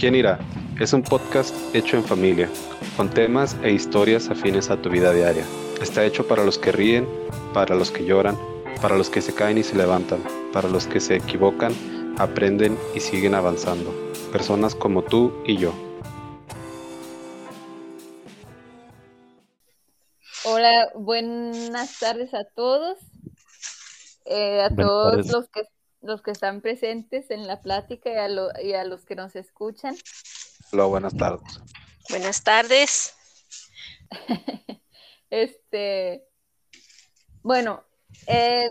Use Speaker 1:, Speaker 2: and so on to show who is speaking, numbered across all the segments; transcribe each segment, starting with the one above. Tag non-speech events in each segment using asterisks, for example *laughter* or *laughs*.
Speaker 1: ¿Quién irá? Es un podcast hecho en familia, con temas e historias afines a tu vida diaria. Está hecho para los que ríen, para los que lloran, para los que se caen y se levantan, para los que se equivocan, aprenden y siguen avanzando. Personas como tú y yo.
Speaker 2: Hola, buenas tardes a todos. Eh, a todos los que los que están presentes en la plática y a, los que nos escuchan.
Speaker 1: Hola, buenas tardes.
Speaker 3: Buenas tardes. *laughs*
Speaker 2: este, bueno, eh,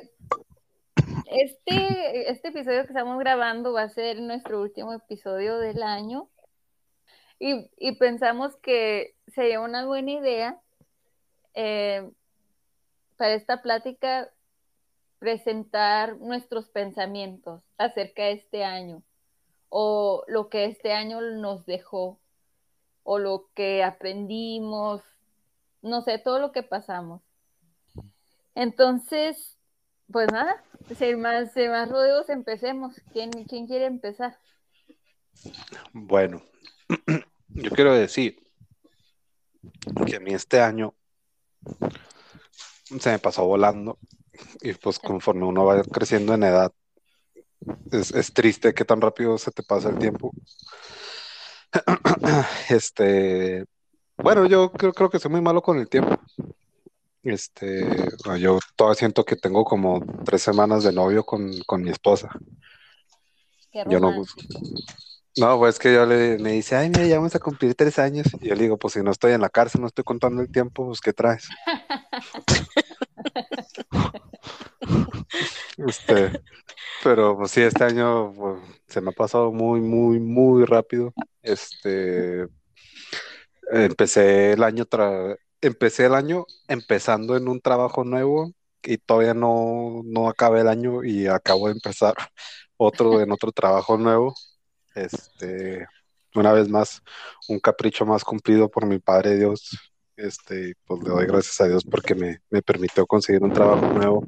Speaker 2: este, este episodio que estamos grabando va a ser nuestro último episodio del año y, pensamos que sería una buena idea eh, para esta plática presentar nuestros pensamientos acerca de este año o lo que este año nos dejó o lo que aprendimos, no sé, todo lo que pasamos. Entonces, pues nada, sin más, sin más rodeos, empecemos. ¿Quién, ¿Quién quiere empezar?
Speaker 1: Bueno, *clears throat* yo quiero decir que a mí este año se me pasó volando y pues conforme uno va creciendo en edad, es, triste que tan rápido se te pasa el tiempo. *clears throat* Este, bueno, yo creo, creo que soy muy malo con el tiempo. Este, yo todavía siento que tengo como tres semanas de novio con, mi esposa. yo no, no, pues que yo le me dice, ay, mira, ya vamos a cumplir tres años. Y yo le digo, pues si no estoy en la cárcel, no estoy contando el tiempo, pues ¿qué traes? *laughs* Este, pero pues sí, este año pues, se me ha pasado muy, muy, muy rápido. Este, empecé el año empecé el año empezando en un trabajo nuevo y todavía no, no acabé el año y acabo de empezar otro en otro trabajo nuevo. Este, una vez más, un capricho más cumplido por mi Padre Dios. Este, pues le doy gracias a Dios porque me, me permitió conseguir un trabajo nuevo.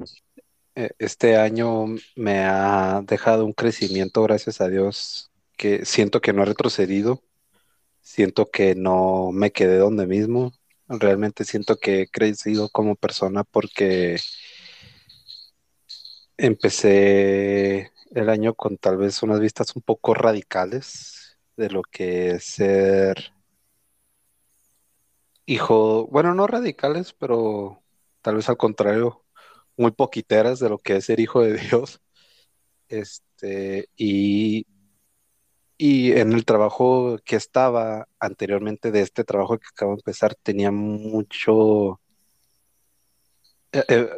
Speaker 1: Eh, este año me ha dejado un crecimiento, gracias a Dios, que siento que no he retrocedido, siento que no me quedé donde mismo, realmente siento que he crecido como persona porque empecé el año con tal vez unas vistas un poco radicales de lo que es ser hijo, bueno, no radicales, pero tal vez al contrario, muy poquiteras de lo que es ser hijo de Dios. Este, y, y en el trabajo que estaba anteriormente de este trabajo que acabo de empezar, tenía mucho. Eh, eh,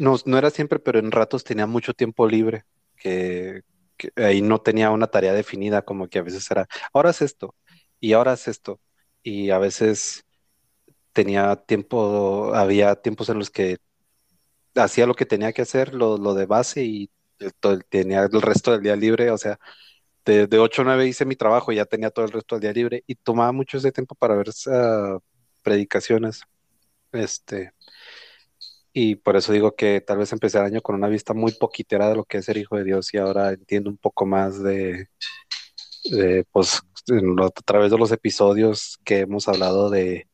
Speaker 1: no, no, era siempre, pero en ratos tenía mucho tiempo libre, que, que, ahí no tenía una tarea definida, como que a veces era, ahora es esto, y ahora es esto, y a veces tenía tiempo, había tiempos en los que hacía lo que tenía que hacer, lo, de base y tenía el resto del día libre, o sea, de, de 8 a 9 hice mi trabajo y ya tenía todo el resto del día libre y tomaba mucho ese tiempo para ver uh, predicaciones. Este, y por eso digo que tal vez empecé el año con una vista muy poquitera de lo que es ser hijo de Dios y ahora entiendo un poco más de, pues, a través de los episodios que hemos hablado de,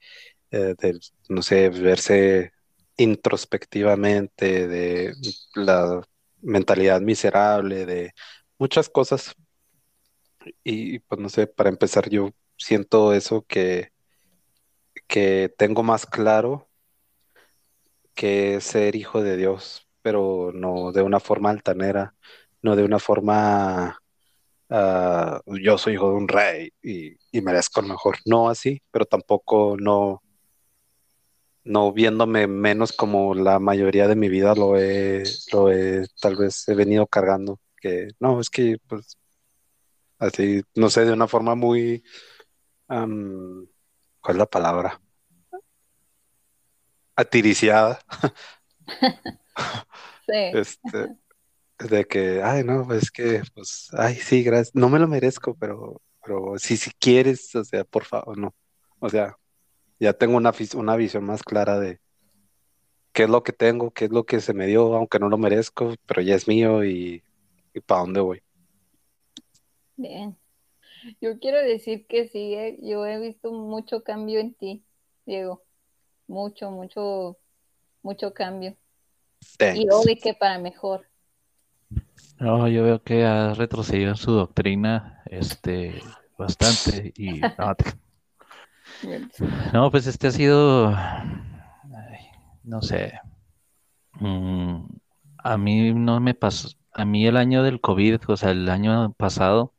Speaker 1: eh, de no sé, verse introspectivamente, de la mentalidad miserable, de muchas cosas. Y pues no sé, para empezar yo siento eso que, que tengo más claro que ser hijo de Dios, pero no de una forma altanera, no de una forma ah, yo soy hijo de un rey y, y merezco mejor. No así, pero tampoco no no viéndome menos como la mayoría de mi vida lo he, lo he, tal vez he venido cargando, que no, es que pues así, no sé, de una forma muy, ¿cuál es la palabra? Atiriciada. *laughs*
Speaker 2: sí. *laughs*
Speaker 1: Este, de que, ay, no, es que, pues, ay, sí, gracias, no me lo merezco, pero, pero si, si quieres, o sea, por favor, no, o sea, ya tengo una, una visión más clara de qué es lo que tengo, qué es lo que se me dio, aunque no lo merezco, pero ya es mío y, para dónde voy.
Speaker 2: Bien. Yo quiero decir que sí, eh, yo he visto mucho cambio en ti, Diego. Mucho, mucho, mucho cambio. Y hoy que para mejor.
Speaker 4: No, yo veo que ha retrocedido en su doctrina, este, bastante y no, pues este ha sido, no sé, mm, a mí no me pasó, a mí el año del COVID, o sea, el año pasado,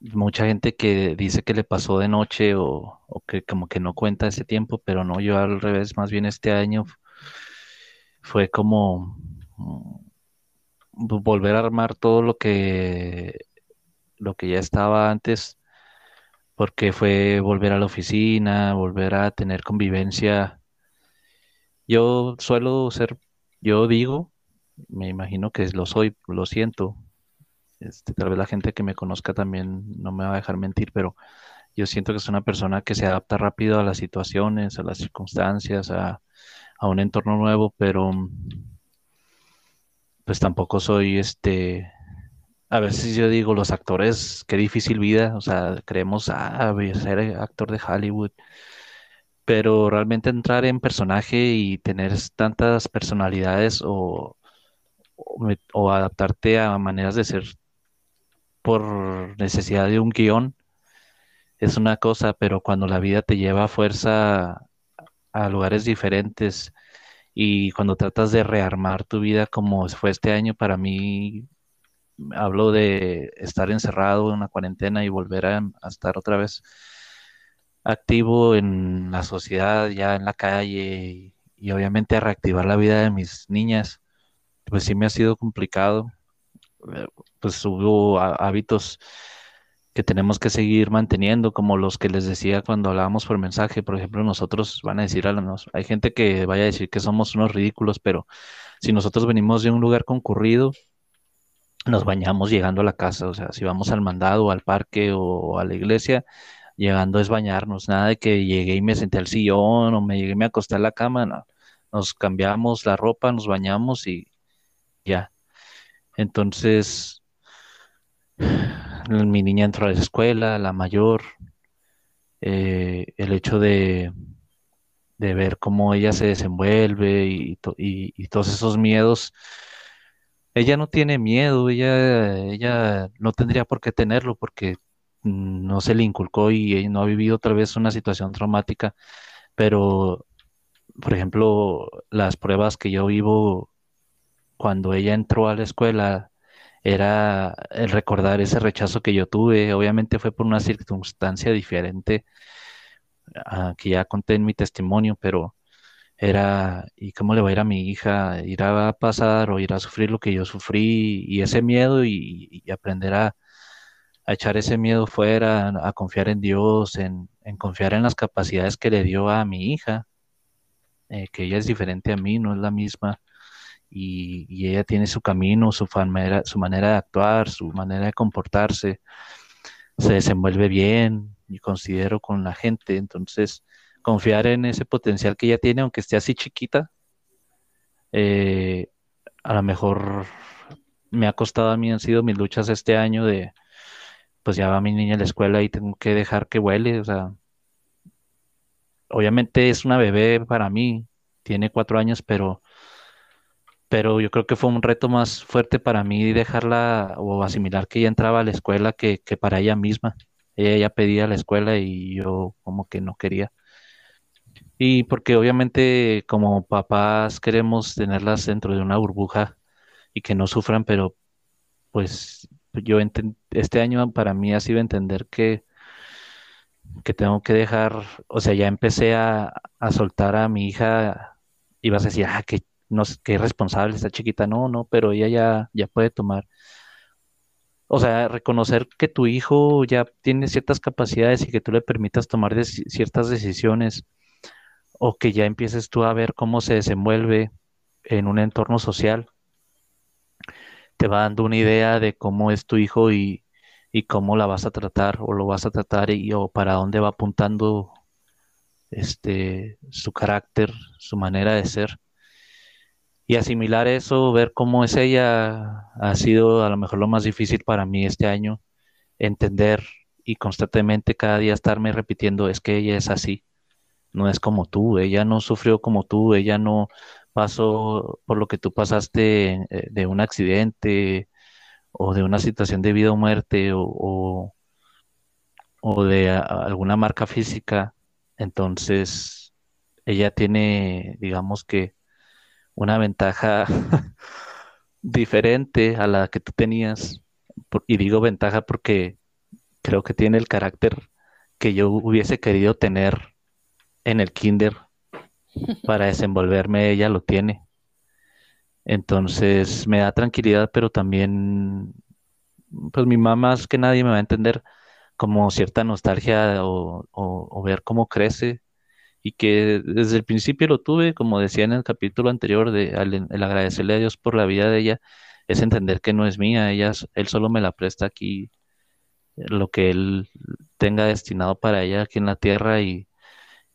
Speaker 4: mucha gente que dice que le pasó de noche o, que como que no cuenta ese tiempo, pero no, yo al revés, más bien este año fue como mm, volver a armar todo lo que lo que ya estaba antes, porque fue volver a la oficina, volver a tener convivencia. Yo suelo ser, yo digo, me imagino que lo soy, lo siento, este, tal vez la gente que me conozca también no me va a dejar mentir, pero yo siento que es una persona que se adapta rápido a las situaciones, a las circunstancias, a, un entorno nuevo, pero pues tampoco soy este a veces yo digo, los actores, qué difícil vida, o sea, creemos, ah, ser actor de Hollywood, pero realmente entrar en personaje y tener tantas personalidades o, o adaptarte a maneras de ser por necesidad de un guion es una cosa, pero cuando la vida te lleva a fuerza a lugares diferentes y cuando tratas de rearmar tu vida como fue este año, para mí hablo de estar encerrado en una cuarentena y volver a, estar otra vez activo en la sociedad, ya en la calle y obviamente a reactivar la vida de mis niñas, pues sí me ha sido complicado pues hubo hábitos que tenemos que seguir manteniendo, como los que les decía cuando hablábamos por mensaje. Por ejemplo, nosotros van a decir, hay gente que vaya a decir que somos unos ridículos, pero si nosotros venimos de un lugar concurrido, nos bañamos llegando a la casa. O sea, si vamos al mandado, al parque o a la iglesia, llegando es bañarnos. Nada de que llegué y me senté al sillón o me llegué y me acosté a la cama. No. Nos cambiamos la ropa, nos bañamos y ya. Entonces, mi niña entró a la escuela, la mayor, eh, el hecho de, de, ver cómo ella se desenvuelve y, y, todos esos miedos. Ella no tiene miedo, ella, ella no tendría por qué tenerlo porque no se le inculcó y no ha vivido tal vez una situación traumática, pero, por ejemplo, las pruebas que yo vivo cuando ella entró a la escuela era el recordar ese rechazo que yo tuve. Obviamente fue por una circunstancia diferente a que ya conté en mi testimonio, pero era, ¿y cómo le va a ir a mi hija? ¿Irá a pasar o irá a sufrir lo que yo sufrí? Y ese miedo y, aprender a, echar ese miedo fuera, a confiar en Dios, en, confiar en las capacidades que le dio a mi hija, eh, que ella es diferente a mí, no es la misma y, ella tiene su camino, su manera, su manera de actuar, su manera de comportarse, se desenvuelve bien y considero con la gente, entonces confiar en ese potencial que ella tiene, aunque esté así chiquita, eh, a lo mejor me ha costado a mí, han sido mis luchas este año de, pues ya va mi niña a la escuela y tengo que dejar que huele, o sea, obviamente es una bebé para mí, tiene cuatro años, pero pero yo creo que fue un reto más fuerte para mí dejarla o asimilar que ella entraba a la escuela que, para ella misma. Ella ya pedía la escuela y yo como que no quería. Y porque obviamente como papás queremos tenerlas dentro de una burbuja y que no sufran, pero pues yo este año para mí ha sido entender que, que tengo que dejar, o sea, ya empecé a, a soltar a mi hija y vas a decir, ah, qué no qué responsable está chiquita, no, no, pero ella ya, ya puede tomar. O sea, reconocer que tu hijo ya tiene ciertas capacidades y que tú le permitas tomar ciertas decisiones o que ya empieces tú a ver cómo se desenvuelve en un entorno social, te va dando una idea de cómo es tu hijo y, y cómo la vas a tratar o lo vas a tratar y o para dónde va apuntando este su carácter, su manera de ser. Y asimilar eso, ver cómo es ella, ha sido a lo mejor lo más difícil para mí este año, entender y constantemente cada día estarme repitiendo, es que ella es así, no es como tú, ella no sufrió como tú, ella no pasó por lo que tú pasaste eh, de un accidente o de una situación de vida o muerte o, o, de alguna marca física, entonces ella tiene, digamos que, una ventaja *laughs* diferente a la que tú tenías. Y digo ventaja porque creo que tiene el carácter que yo hubiese querido tener en el kinder para desenvolverme, ella lo tiene. Entonces me da tranquilidad, pero también, pues mi mamá más que nadie me va a entender como cierta nostalgia o, ver cómo crece y que desde el principio lo tuve, como decía en el capítulo anterior, de el agradecerle a Dios por la vida de ella, es entender que no es mía, ella, él solo me la presta aquí, lo que él tenga destinado para ella aquí en la tierra y,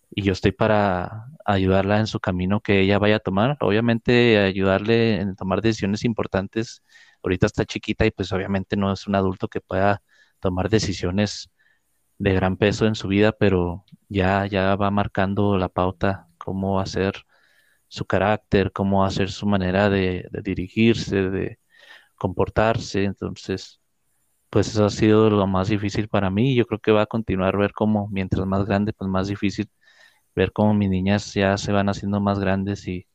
Speaker 4: y yo estoy para ayudarla en su camino que ella vaya a tomar, obviamente ayudarle en tomar decisiones importantes, ahorita está chiquita y pues obviamente no es un adulto que pueda tomar decisiones de gran peso en su vida, pero ya, ya va marcando la pauta, cómo va a ser su carácter, cómo va a ser su manera de, dirigirse, de comportarse. Entonces, pues eso ha sido lo más difícil para mí. Yo creo que va a continuar ver cómo, mientras más grande, pues más difícil ver cómo mis niñas ya se van haciendo más grandes y,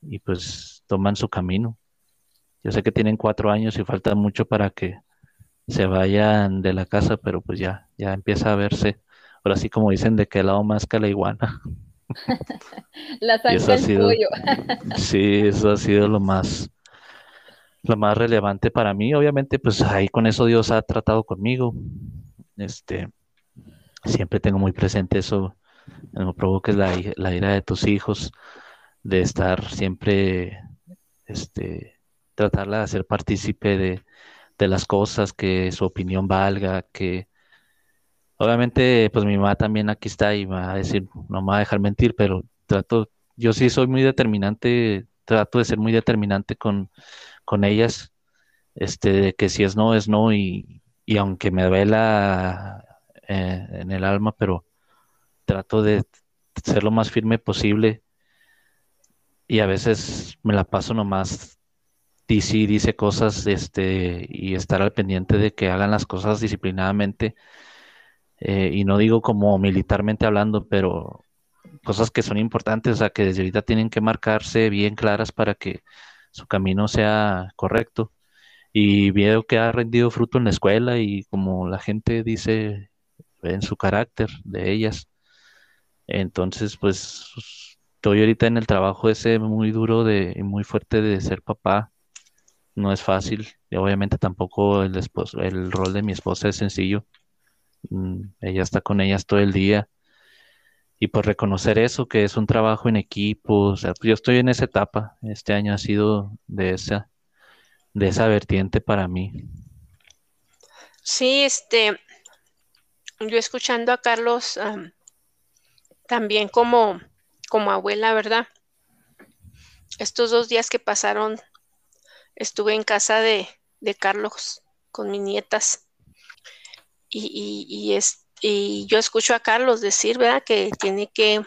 Speaker 4: y pues toman su camino. Yo sé que tienen cuatro años y falta mucho para que se vayan de la casa, pero pues ya, ya empieza a verse, ahora sí como dicen, de qué lado más que la iguana. *laughs*
Speaker 2: la sangre del pollo. *laughs*
Speaker 4: sí, eso ha sido lo más, lo más relevante para mí. Obviamente, pues ahí con eso Dios ha tratado conmigo. Este, siempre tengo muy presente eso, no provoques la, ira de tus hijos, de estar siempre, este, tratarla de hacer partícipe de, de las cosas, que su opinión valga, que obviamente pues mi mamá también aquí está y va a decir, no me va a dejar mentir, pero trato, yo sí soy muy determinante, trato de ser muy determinante con, con ellas, este, de que si es no, es no, y, y aunque me duela eh, en el alma, pero trato de ser lo más firme posible y a veces me la paso nomás dice, dice cosas este, y estar al pendiente de que hagan las cosas disciplinadamente. Eh, y no digo como militarmente hablando, pero cosas que son importantes, o sea, que desde ahorita tienen que marcarse bien claras para que su camino sea correcto. Y veo que ha rendido fruto en la escuela y como la gente dice en su carácter de ellas. Entonces, pues estoy ahorita en el trabajo ese muy duro de, y muy fuerte de ser papá no es fácil. Y obviamente tampoco el, esposo, el rol de mi esposa es sencillo. Mm, ella está con ellas todo el día. Y pues reconocer eso, que es un trabajo en equipo. Pues yo estoy en esa etapa. Este año ha sido de esa, de esa vertiente para mí.
Speaker 3: Sí, este, yo escuchando a Carlos también como, como abuela, ¿verdad? Estos dos días que pasaron estuve en casa de, Carlos con mis nietas y, es, y yo escucho a Carlos decir, ¿verdad? Que tiene que,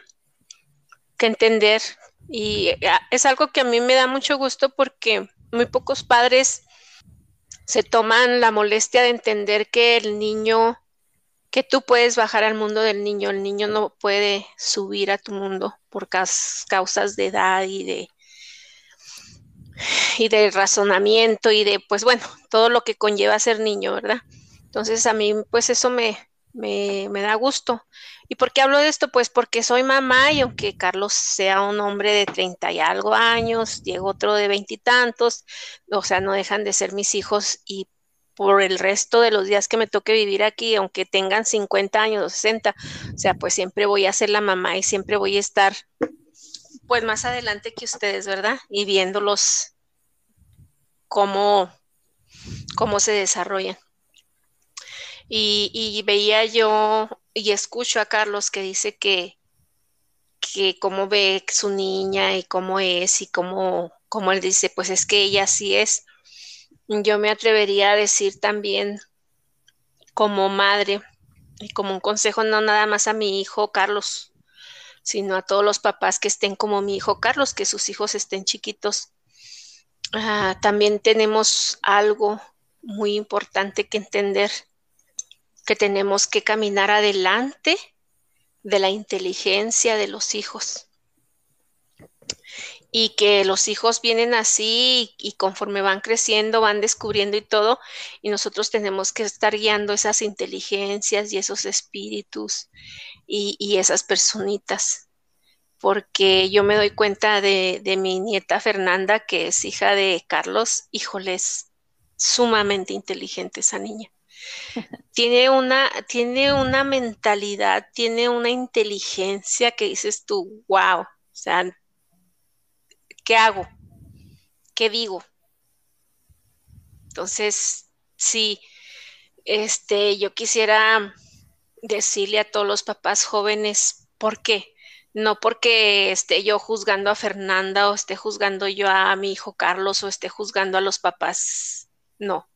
Speaker 3: que entender y es algo que a mí me da mucho gusto porque muy pocos padres se toman la molestia de entender que el niño, que tú puedes bajar al mundo del niño, el niño no puede subir a tu mundo por causas de edad y de, y razonamiento y de, pues bueno, todo lo que conlleva ser niño, ¿verdad? Entonces a mí, pues eso me, me, da gusto. ¿Y por qué hablo de esto? Pues porque soy mamá y aunque Carlos sea un hombre de treinta y algo años, Diego otro de veintitantos, o sea, no dejan de ser mis hijos y por el resto de los días que me toque vivir aquí, aunque tengan 50 años o 60, o sea, pues siempre voy a ser la mamá y siempre voy a estar pues más adelante que ustedes, ¿verdad? Y viéndolos cómo, cómo se desarrollan. Y, veía yo y escucho a Carlos que dice que, que cómo ve su niña y cómo es y cómo, cómo él dice, pues es que ella sí es. Yo me atrevería a decir también como madre y como un consejo no nada más a mi hijo Carlos, sino a todos los papás que estén como mi hijo Carlos, que sus hijos estén chiquitos. Ah, también tenemos algo muy importante que entender, que tenemos que caminar adelante de la inteligencia de los hijos y que los hijos vienen así y, conforme van creciendo, van descubriendo y todo, y nosotros tenemos que estar guiando esas inteligencias y esos espíritus y, esas personitas, porque yo me doy cuenta de, de, mi nieta Fernanda, que es hija de Carlos, híjoles, sumamente inteligente esa niña. *laughs* tiene una, tiene una mentalidad, tiene una inteligencia que dices tú, wow, o sea, ¿qué hago? ¿Qué digo? Entonces, sí, este, yo quisiera decirle a todos los papás jóvenes, ¿por qué? No porque esté yo juzgando a Fernanda o esté juzgando yo a mi hijo Carlos o esté juzgando a los papás, no.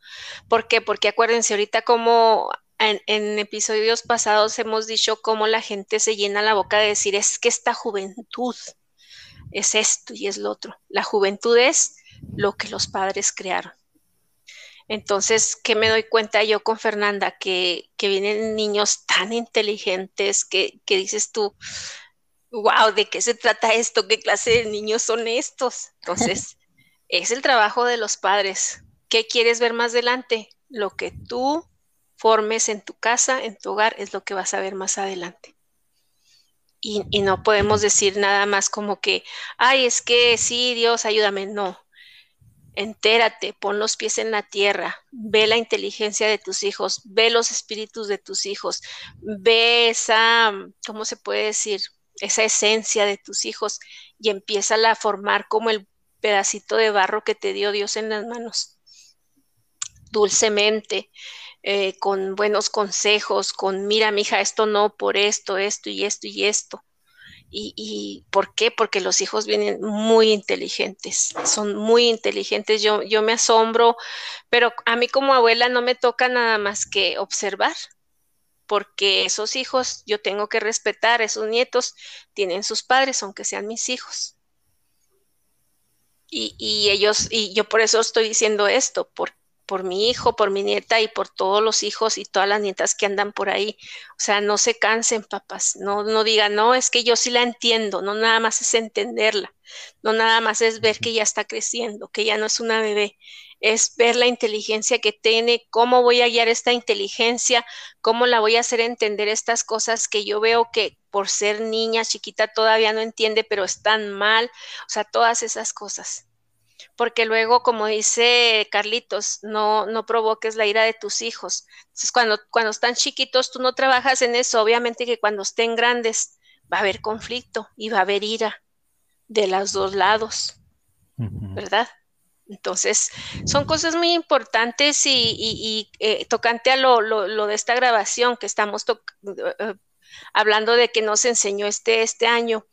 Speaker 3: ¿Por qué? Porque acuérdense ahorita como en, en, episodios pasados hemos dicho cómo la gente se llena la boca de decir es que esta juventud, es esto y es lo otro. La juventud es lo que los padres crearon. Entonces, ¿qué me doy cuenta yo con Fernanda? Que, vienen niños tan inteligentes que, que dices tú, wow, ¿de qué se trata esto? ¿Qué clase de niños son estos? Entonces, *laughs* es el trabajo de los padres. ¿Qué quieres ver más adelante? Lo que tú formes en tu casa, en tu hogar, es lo que vas a ver más adelante y, no podemos decir nada más como que, ay, es que sí, Dios, ayúdame. No. Entérate, pon los pies en la tierra, ve la inteligencia de tus hijos, ve los espíritus de tus hijos, ve esa, ¿cómo se puede decir? Esa esencia de tus hijos y empieza a formar como el pedacito de barro que te dio Dios en las manos. Dulcemente, eh, con buenos consejos, con mira, mija, esto no, por esto, esto y esto y esto. Y, ¿por qué? Porque los hijos vienen muy inteligentes, son muy inteligentes. Yo, yo me asombro, pero a mí como abuela no me toca nada más que observar, porque esos hijos yo tengo que respetar, esos nietos tienen sus padres, aunque sean mis hijos. Y, y ellos, y yo por eso estoy diciendo esto, porque por mi hijo, por mi nieta y por todos los hijos y todas las nietas que andan por ahí. O sea, no se cansen, papás, no, no digan, no, es que yo sí la entiendo, no nada más es entenderla, no nada más es ver que ya está creciendo, que ya no es una bebé, es ver la inteligencia que tiene, cómo voy a guiar esta inteligencia, cómo la voy a hacer entender estas cosas que yo veo que por ser niña chiquita todavía no entiende, pero están mal, o sea, todas esas cosas porque luego, como dice Carlitos, no, no provoques la ira de tus hijos. Entonces, cuando, cuando están chiquitos, tú no trabajas en eso. Obviamente que cuando estén grandes va a haber conflicto y va a haber ira de los dos lados, ¿verdad? Entonces, son cosas muy importantes y, eh, tocante a lo, lo, de esta grabación que estamos uh, hablando de que nos enseñó este, este año.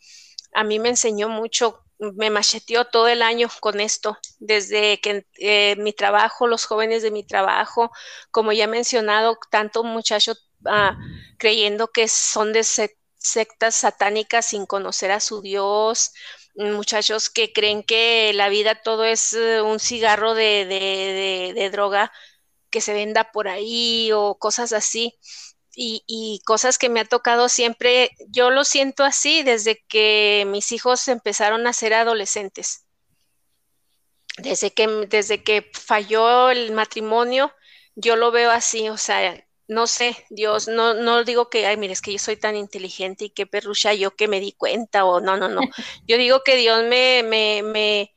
Speaker 3: A mí me enseñó mucho me macheteó todo el año con esto, desde que eh, mi trabajo, los jóvenes de mi trabajo, como ya he mencionado, tanto muchachos ah, creyendo que son de sectas satánicas sin conocer a su Dios, muchachos que creen que la vida todo es eh, un cigarro de, de droga que se venda por ahí o cosas así y, cosas que me ha tocado siempre, yo lo siento así desde que mis hijos empezaron a ser adolescentes. Desde que, desde que falló el matrimonio, yo lo veo así, o sea, no sé, Dios, no, no digo que, ay, mire, es que yo soy tan inteligente y qué perrucha yo que me di cuenta, o no, no, no. *laughs* Yo digo que Dios me, me, me,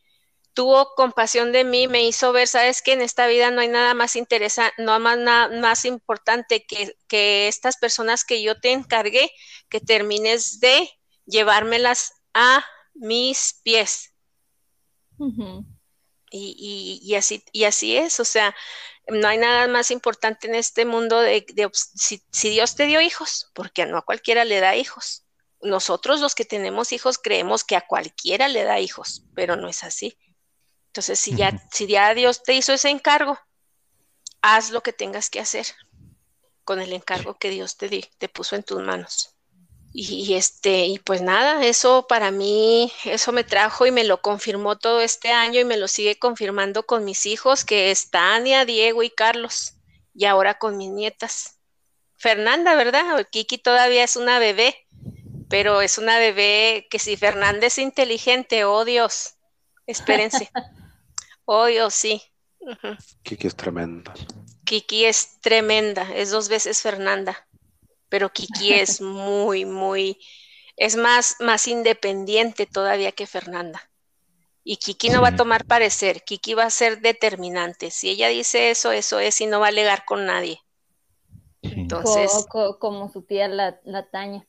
Speaker 3: tuvo compasión de mí, me hizo ver, sabes que en esta vida no hay nada más interesante, no más nada más importante que, que estas personas que yo te encargué, que termines de llevármelas a mis pies. y, y, así, y así es, o sea, no hay nada más importante en este mundo de, si, si, Dios te dio hijos, porque no a cualquiera le da hijos. Nosotros los que tenemos hijos creemos que a cualquiera le da hijos, pero no es así. Entonces, si ya, si ya Dios te hizo ese encargo, haz lo que tengas que hacer con el encargo que Dios te, di, te puso en tus manos. Y, este, y pues nada, eso para mí, eso me trajo y me lo confirmó todo este año y me lo sigue confirmando con mis hijos, que es Tania, Diego y Carlos, y ahora con mis nietas. Fernanda, ¿verdad? Kiki todavía es una bebé, pero es una bebé que si Fernanda es inteligente, oh Dios, espérense. *laughs* Oh Dios, sí.
Speaker 1: Kiki es tremenda.
Speaker 3: Kiki es tremenda, es dos veces Fernanda pero Kiki es *laughs* muy, muy, es más, más independiente todavía que Fernanda. Y Kiki no va a tomar parecer, Kiki va a ser determinante. Si ella dice eso, eso es y no va a alegar con nadie.
Speaker 2: Entonces, como, su tía la, la Taña.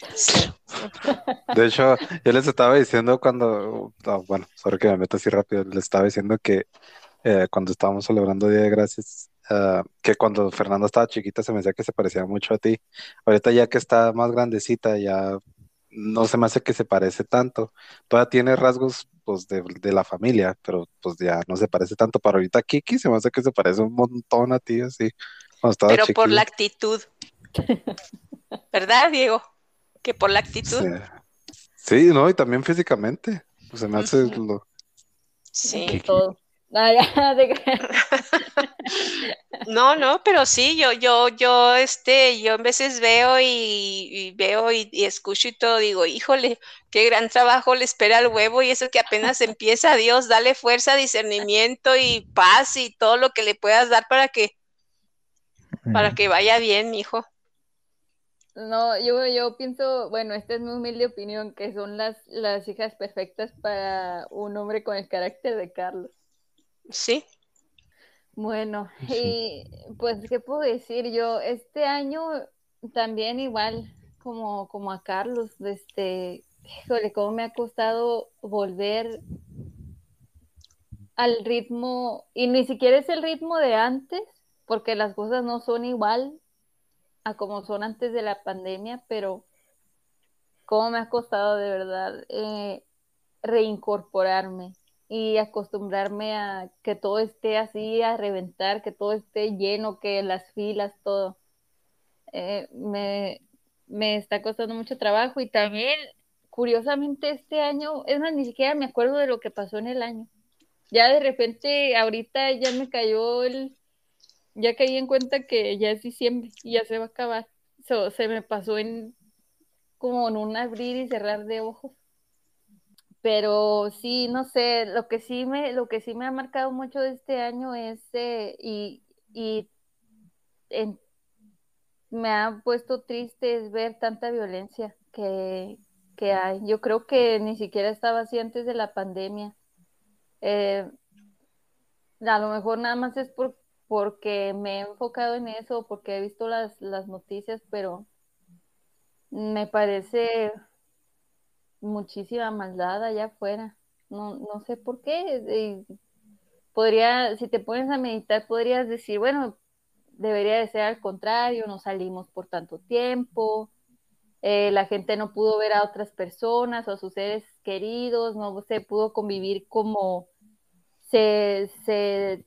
Speaker 2: *laughs*
Speaker 1: De hecho, yo les estaba diciendo cuando, bueno, sorry que me meto así rápido, les estaba diciendo que eh, cuando estábamos celebrando Día de Gracias, Ah, que cuando Fernanda estaba chiquita se me decía que se parecía mucho a ti. Ahorita ya que está más grandecita, ya no se me hace que se parece tanto. Todavía tiene rasgos pues de, la familia, pero pues ya no se parece tanto. Para ahorita Kiki se me hace que se parece un montón a ti, así.
Speaker 3: pero por la actitud. *laughs* ¿Verdad, Diego? Que por la actitud.
Speaker 1: Sí, no, y también físicamente. Pues se me hace lo...
Speaker 3: Sí. Todo. *laughs* no, no, pero sí, yo, yo, yo, este, yo en veces veo y, veo y, escucho y todo, digo, híjole, qué gran trabajo le espera al huevo y eso que apenas *laughs* empieza, Dios, dale fuerza, discernimiento y paz y todo lo que le puedas dar para que, para que vaya bien, mi hijo.
Speaker 2: No, yo, yo pienso, bueno, esta es mi humilde opinión, que son las, las hijas perfectas para un hombre con el carácter de Carlos.
Speaker 3: Sí.
Speaker 2: Bueno, y pues, ¿qué puedo decir yo? Este año también igual, como, como a Carlos, este, híjole, cómo me ha costado volver al ritmo, y ni siquiera es el ritmo de antes, porque las cosas no son igual a como son antes de la pandemia, pero cómo me ha costado de verdad eh, reincorporarme y acostumbrarme a que todo esté así, a reventar, que todo esté lleno, que las filas, todo. Eh, me, me está costando mucho trabajo y también, curiosamente, este año, es más, ni siquiera me acuerdo de lo que pasó en el año. Ya de repente, ahorita ya me cayó el, ya caí en cuenta que ya es diciembre y ya se va a acabar. se me pasó en como en un abrir y cerrar de ojos pero sí, no sé, lo que sí me, lo que sí me ha marcado mucho este año es, eh, y, me ha puesto triste es ver tanta violencia que, hay. Yo creo que ni siquiera estaba así antes de la pandemia. Eh, a lo mejor nada más es por, porque me he enfocado en eso, porque he visto las, las noticias, pero me parece muchísima maldad allá afuera. No, no sé por qué. podría, si te pones a meditar, podrías decir, bueno, debería de ser al contrario, no salimos por tanto tiempo, eh, la gente no pudo ver a otras personas o a sus seres queridos, no se pudo convivir como se, se,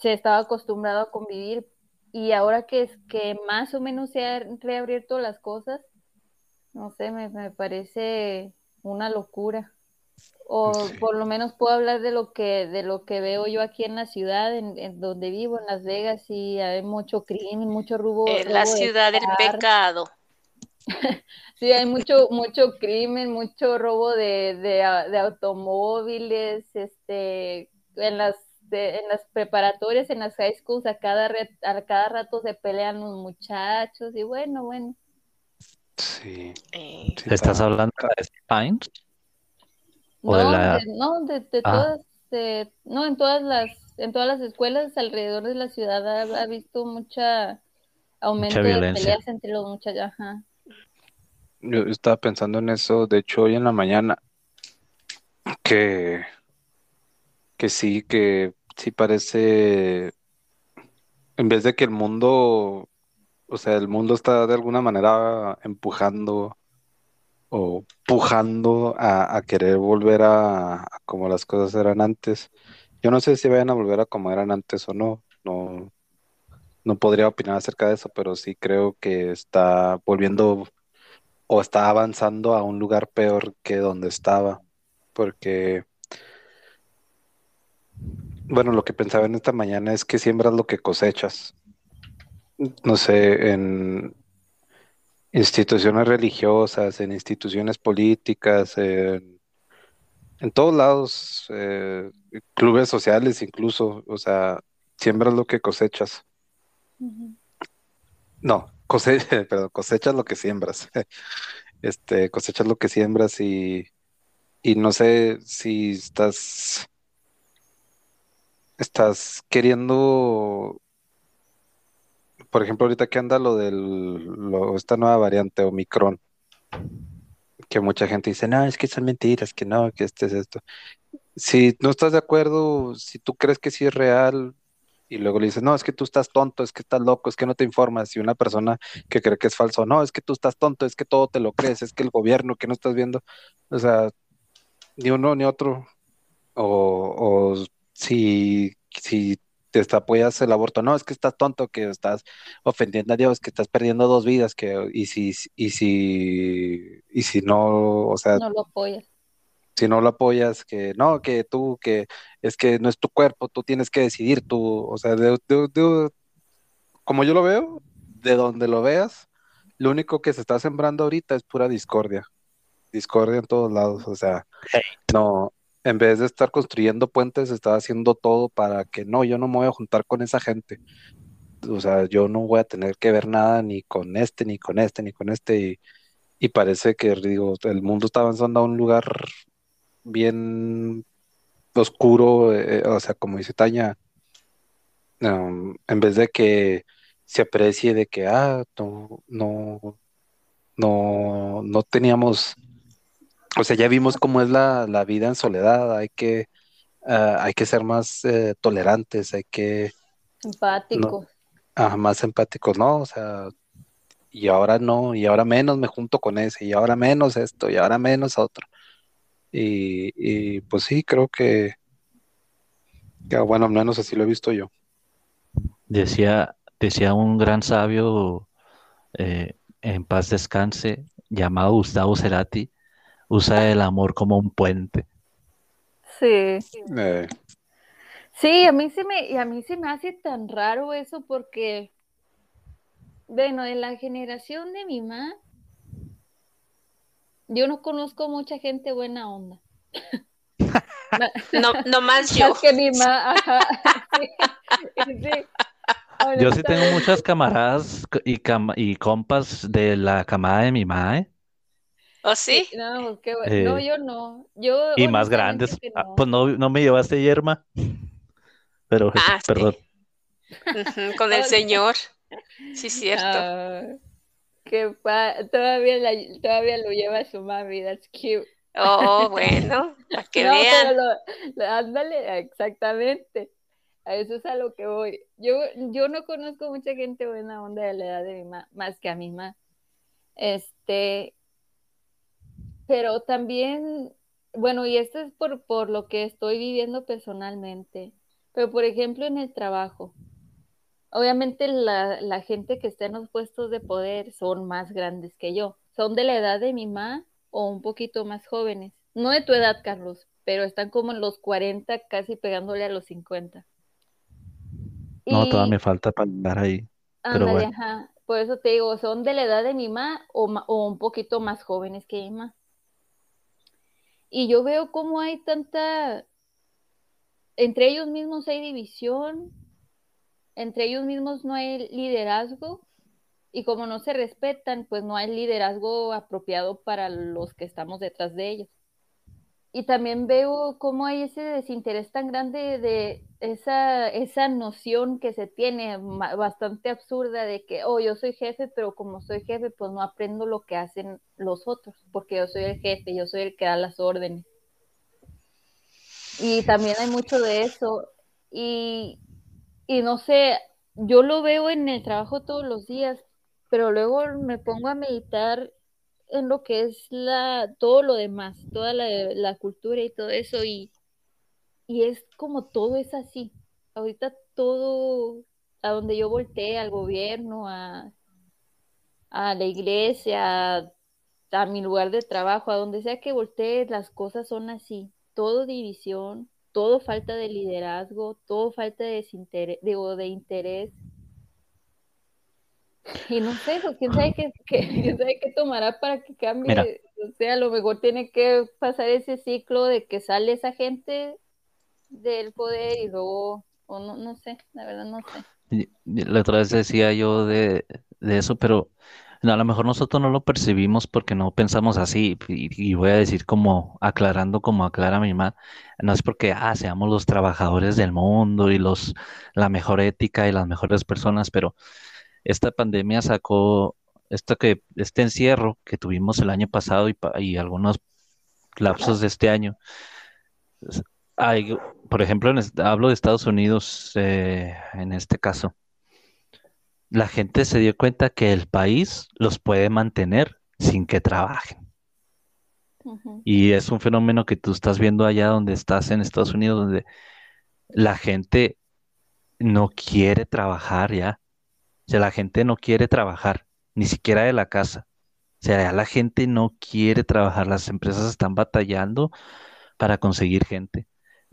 Speaker 2: se estaba acostumbrado a convivir. Y ahora que es que más o menos se han reabierto las cosas, no sé, me, parece una locura. O por lo menos puedo hablar de lo que de lo que veo yo aquí en la ciudad, en, donde vivo, en Las Vegas, y hay mucho crimen, mucho robo.
Speaker 3: En la ciudad del pecado. *laughs*
Speaker 2: sí, hay mucho mucho crimen, mucho robo de, de, automóviles, este, en las en las preparatorias, en las high schools, a cada, a cada rato se pelean los muchachos, y bueno, bueno.
Speaker 1: Sí.
Speaker 4: Eh, ¿Estás hablando de Pines?
Speaker 2: no, de, no, de, ah. todas, no, en todas las, en todas las escuelas alrededor de la ciudad ha, visto mucha aumento de peleas entre los muchachos.
Speaker 1: Yo estaba pensando en eso, de hecho, hoy en la mañana, que, que sí, que sí parece, en vez de que el mundo o sea, el mundo está de alguna manera empujando o pujando a, querer volver a, como las cosas eran antes. Yo no sé si vayan a volver a como eran antes o no. No, no podría opinar acerca de eso, pero sí creo que está volviendo o está avanzando a un lugar peor que donde estaba, porque, bueno, lo que pensaba en esta mañana es que siembras lo que cosechas. No sé, en instituciones religiosas, en instituciones políticas, en, todos lados, eh, clubes sociales incluso, o sea, siembras lo que cosechas. No, *laughs* perdón, cosechas lo que siembras. *laughs* Este, cosechas lo que siembras y, y no sé si estás estás queriendo por ejemplo ahorita que anda lo del esta nueva variante Omicron que mucha gente dice no es que son mentiras que no que este es esto si no estás de acuerdo si tú crees que sí es real y luego le dices, no, es que tú estás tonto, es que estás loco, es que no te informas. Y una persona que cree que es falso, no, es que tú estás tonto, es que todo te lo crees, es que el gobierno que no estás viendo, o sea, ni uno ni otro. O si, si te apoyas el aborto, no, es que estás tonto, que estás ofendiendo a Dios, que estás perdiendo dos vidas, que y si, y si, y si no, o sea,
Speaker 2: no lo apoyas.
Speaker 1: si no lo apoyas, que no, que tú, que es que no es tu cuerpo, tú tienes que decidir, tú, o sea, como yo lo veo, de donde lo veas, lo único que se está sembrando ahorita es pura discordia, discordia en todos lados, o sea, no, en vez de estar construyendo puentes, está haciendo todo para que no, yo no me voy a juntar con esa gente. O sea, yo no voy a tener que ver nada ni con este, ni con este, ni con este. Y, parece que, digo, el mundo está avanzando a un lugar bien oscuro, eh, o sea, como dice Taña, um, en vez de que se aprecie de que, ah, no, no, no, no teníamos, o sea, ya vimos cómo es la, vida en soledad, hay que, ah, hay que ser más eh, tolerantes, hay que...
Speaker 2: Empáticos.
Speaker 1: más empáticos, ¿no? O sea, y ahora no, y ahora menos me junto con ese, y ahora menos esto, y ahora menos otro. Y, pues sí, creo que, bueno, al menos así lo he visto yo.
Speaker 4: Decía, decía un gran sabio, eh, en paz descanse, llamado Gustavo Cerati, usa el amor como un puente.
Speaker 2: Sí. Eh. Sí, a mí se me, y a mí se me hace tan raro eso porque, bueno, en la generación de mi mamá, yo no conozco mucha gente buena onda.
Speaker 3: no, no más *laughs* yo.
Speaker 2: que mi ma, *laughs*
Speaker 4: Yo sí tengo muchas camaradas y, y compas de la camada de mi mamá, ¿eh?
Speaker 3: ¿Oh, sí?
Speaker 2: No, qué bueno. no, eh, yo no. Yo,
Speaker 4: y más grandes. Ah, pues no, no me llevaste yerma. *laughs* Pero, ah, perdón.
Speaker 3: con el *laughs* señor. Sí, cierto. Ah
Speaker 2: que todavía, todavía lo lleva su mami, that's cute.
Speaker 3: Oh, *laughs* bueno, para que vean.
Speaker 2: ándale, exactamente. A eso es a lo que voy. Yo, yo no conozco mucha gente buena onda de la edad de mi mamá, más que a mi mamá. Este, pero también, bueno, y esto es por, por lo que estoy viviendo personalmente. Pero, por ejemplo, en el trabajo, Obviamente la, gente que está en los puestos de poder son más grandes que yo. Son de la edad de mi mamá o un poquito más jóvenes. No de tu edad, Carlos, pero están como en los 40, casi pegándole a los 50.
Speaker 4: No, todavía me falta para andar ahí. pero bueno.
Speaker 2: Por eso te digo, son de la edad de mi mamá o, o un poquito más jóvenes que mi mamá. Y yo veo cómo hay tanta, entre ellos mismos hay división, entre ellos mismos no hay liderazgo y como no se respetan, pues no hay liderazgo apropiado para los que estamos detrás de ellos. Y también veo cómo hay ese desinterés tan grande de esa, esa noción que se tiene bastante absurda de que, oh, yo soy jefe, pero como soy jefe, pues no aprendo lo que hacen los otros, porque yo soy el jefe, yo soy el que da las órdenes. Y también hay mucho de eso. Y y no sé, yo lo veo en el trabajo todos los días, pero luego me pongo a meditar en lo que es la, todo lo demás, toda la, cultura y todo eso, y, y es como todo es así. Ahorita todo, a donde yo volteé, al gobierno, a, a la iglesia, a, mi lugar de trabajo, a donde sea que voltee, las cosas son así. Todo división, todo falta de liderazgo, todo falta de, de interés. Y no sé, pues, ¿quién sabe qué, *laughs* quién sabe qué tomará para que cambie?
Speaker 4: Mira.
Speaker 2: O sea, a lo mejor tiene que pasar ese ciclo de que sale esa gente del poder y luego, o no, no sé, la verdad no sé.
Speaker 4: La otra vez decía yo de, de eso, pero no, a lo mejor nosotros no lo percibimos porque no pensamos así. Y, y voy a decir como aclarando, como aclara mi mamá, no es porque ah, seamos los trabajadores del mundo y los la mejor ética y las mejores personas, pero esta pandemia sacó esto que, este encierro que tuvimos el año pasado y, algunos lapsos de este año. Hay, por ejemplo, en hablo de Estados Unidos eh, en este caso. La gente se dio cuenta que el país los puede mantener sin que trabajen. Y es un fenómeno que tú estás viendo allá donde estás en Estados Unidos, donde la gente no quiere trabajar ya. O sea, la gente no quiere trabajar, ni siquiera de la casa. O sea, ya la gente no quiere trabajar. Las empresas están batallando para conseguir gente.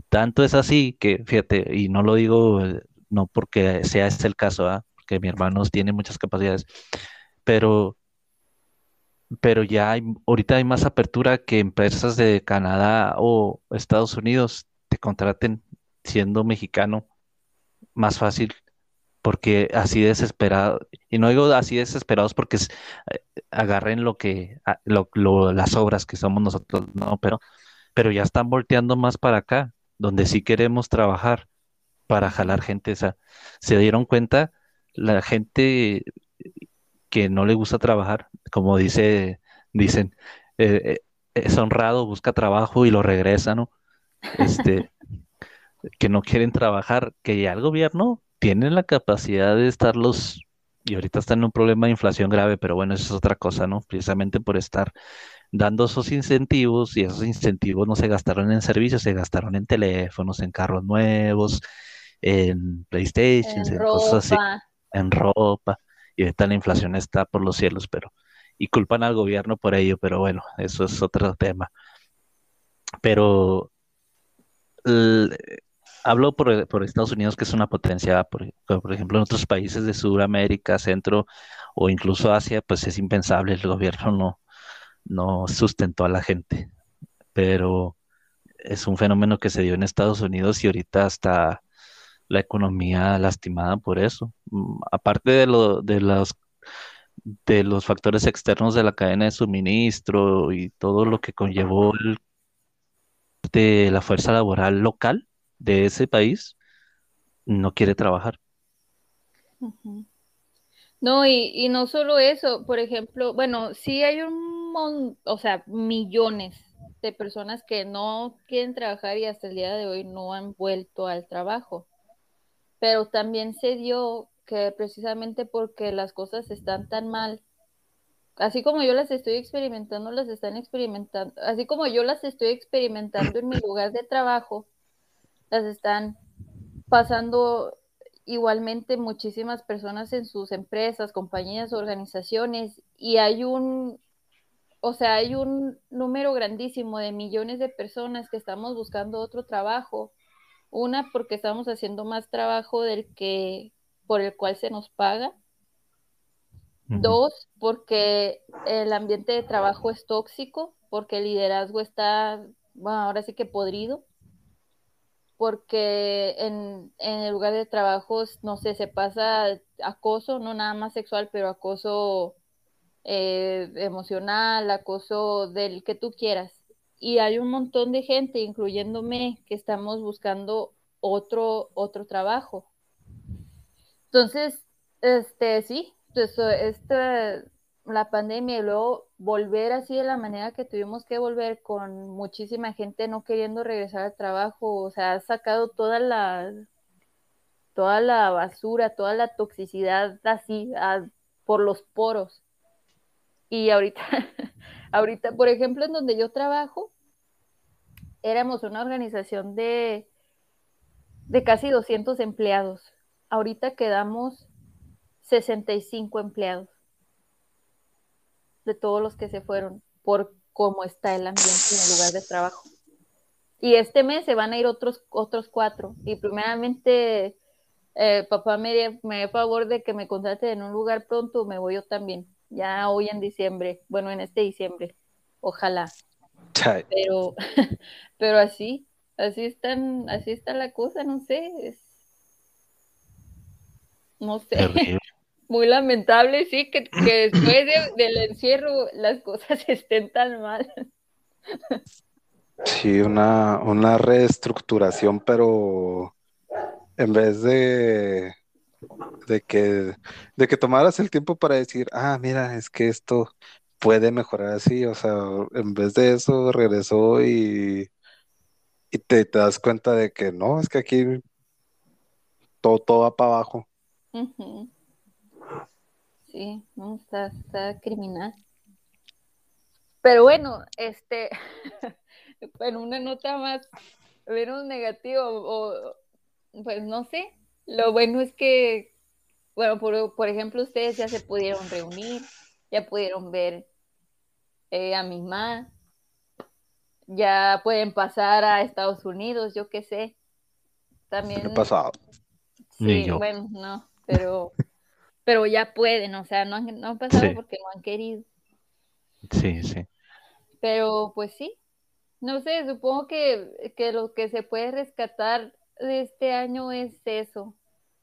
Speaker 4: Tanto es así que, fíjate, y no lo digo eh, no porque sea este el caso, ¿ah? Porque mi hermano tiene muchas capacidades, pero, pero ya hay, ahorita hay más apertura que empresas de Canadá o Estados Unidos te contraten siendo mexicano más fácil, porque así desesperado, y no digo así desesperados porque eh, agarren lo que, a- lo- lo- las obras que somos nosotros, no, pero, pero ya están volteando más para acá, donde sí queremos trabajar para jalar gente. O sea, se dieron cuenta la gente que no le gusta trabajar, como dice, dicen, eh, eh, es honrado, busca trabajo y lo regresa, ¿no? Este, que no quieren trabajar, que ya el gobierno tiene la capacidad de estarlos, y ahorita están en un problema de inflación grave, pero bueno, eso es otra cosa, ¿no? Precisamente por estar dando esos incentivos y esos incentivos no se gastaron en servicios, se gastaron en teléfonos, en carros nuevos, en PlayStations,
Speaker 2: En
Speaker 4: en cosas así, en ropa, y ahorita la inflación está por los cielos, pero, y culpan al gobierno por ello, pero bueno, eso es otro tema. Pero hablo por, por Estados Unidos, que es una potencia, por, por ejemplo, en otros países de Sudamérica, Centro o incluso Asia, pues es impensable, el gobierno no, no sustentó a la gente, pero es un fenómeno que se dio en Estados Unidos y ahorita está la economía lastimada por eso. Mm, Aparte de lo, de los, de los factores externos de la cadena de suministro y todo lo que conllevó de la fuerza laboral local de ese país, no quiere trabajar.
Speaker 2: No, y, y no solo eso, por ejemplo, bueno, sí hay un mon- o sea, millones de personas que no quieren trabajar y hasta el día de hoy no han vuelto al trabajo. Pero también se dio que precisamente porque las cosas están tan mal, así como yo las estoy experimentando, las están experimentando, así como yo las estoy experimentando en mi lugar de trabajo, las están pasando igualmente muchísimas personas en sus empresas, compañías, organizaciones, y hay un, o sea, hay un número grandísimo de millones de personas que estamos buscando otro trabajo. Una, porque estamos haciendo más trabajo del que por el cual se nos paga. Dos, porque el ambiente de trabajo es tóxico, porque el liderazgo está, bueno, ahora sí que podrido porque en, en el lugar de trabajo, no sé, se pasa acoso, no nada más sexual, pero acoso eh, emocional, acoso del que tú quieras. Y hay un montón de gente, incluyéndome, que estamos buscando otro, otro trabajo. Entonces, este, sí, pues, esta, la pandemia y luego volver así de la manera que tuvimos que volver con muchísima gente no queriendo regresar al trabajo, o sea, ha sacado toda la toda la basura, toda la toxicidad así por los poros. Y ahorita, *laughs* ahorita, por ejemplo, en donde yo trabajo, éramos una organización de, de casi 200 empleados ahorita quedamos 65 empleados de todos los que se fueron por cómo está el ambiente en el lugar de trabajo. Y este mes se van a ir otros, otros cuatro. Y primeramente, eh, papá me, me dio favor de que me contrate en un lugar pronto, me voy yo también. Ya hoy en diciembre, bueno, en este diciembre, ojalá. Pero, *laughs* pero así, así están, así está la cosa, no sé. no sé. Muy lamentable, sí, que, que *clears throat* después del encierro las cosas *laughs* estén tan mal.
Speaker 1: Sí, una, una reestructuración, pero en vez de, de que, de que tomaras el tiempo para decir, ah, mira, es que esto puede mejorar así, o sea, en vez de eso regresó y, y te, das cuenta de que no, es que aquí todo, todo va para abajo.
Speaker 2: Sí, no, está, está criminal. Pero bueno, este, *laughs* en una nota más menos negativa, o pues no sé, lo bueno es que, bueno, por, por ejemplo, ustedes ya se pudieron reunir, ya pudieron ver eh, a mi mamá, ya pueden pasar a Estados Unidos, yo qué sé. También.
Speaker 1: ¿Qué pasado?
Speaker 2: Sí, bueno, no, pero, pero ya pueden, o sea, no han, no han pasado porque no han querido.
Speaker 4: Sí, sí.
Speaker 2: Pero pues sí, no sé, supongo que, que lo que se puede rescatar de este año es eso,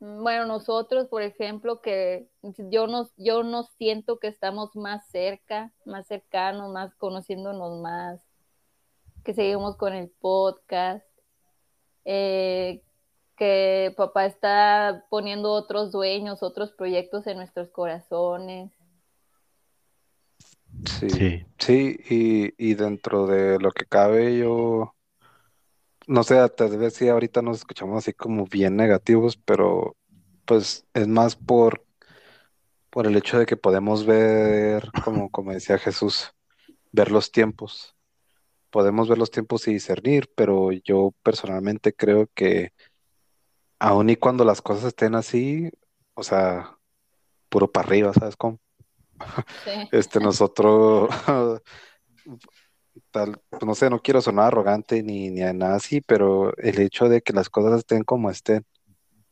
Speaker 2: bueno, nosotros, por ejemplo, que yo no, yo no siento que estamos más cerca, más cercanos, más conociéndonos más, que seguimos con el podcast, eh, que papá está poniendo otros dueños, otros proyectos en nuestros corazones.
Speaker 1: Sí, sí, y, y dentro de lo que cabe yo no sé, tal vez sí ahorita nos escuchamos así como bien negativos, pero pues es más por, por el hecho de que podemos ver, como, como decía Jesús, ver los tiempos. Podemos ver los tiempos y discernir, pero yo personalmente creo que aun y cuando las cosas estén así, o sea, puro para arriba, ¿sabes cómo? *laughs* Este, nosotros tal, pues, no sé, no quiero sonar arrogante ni, ni a nada así, pero el hecho de que las cosas estén como estén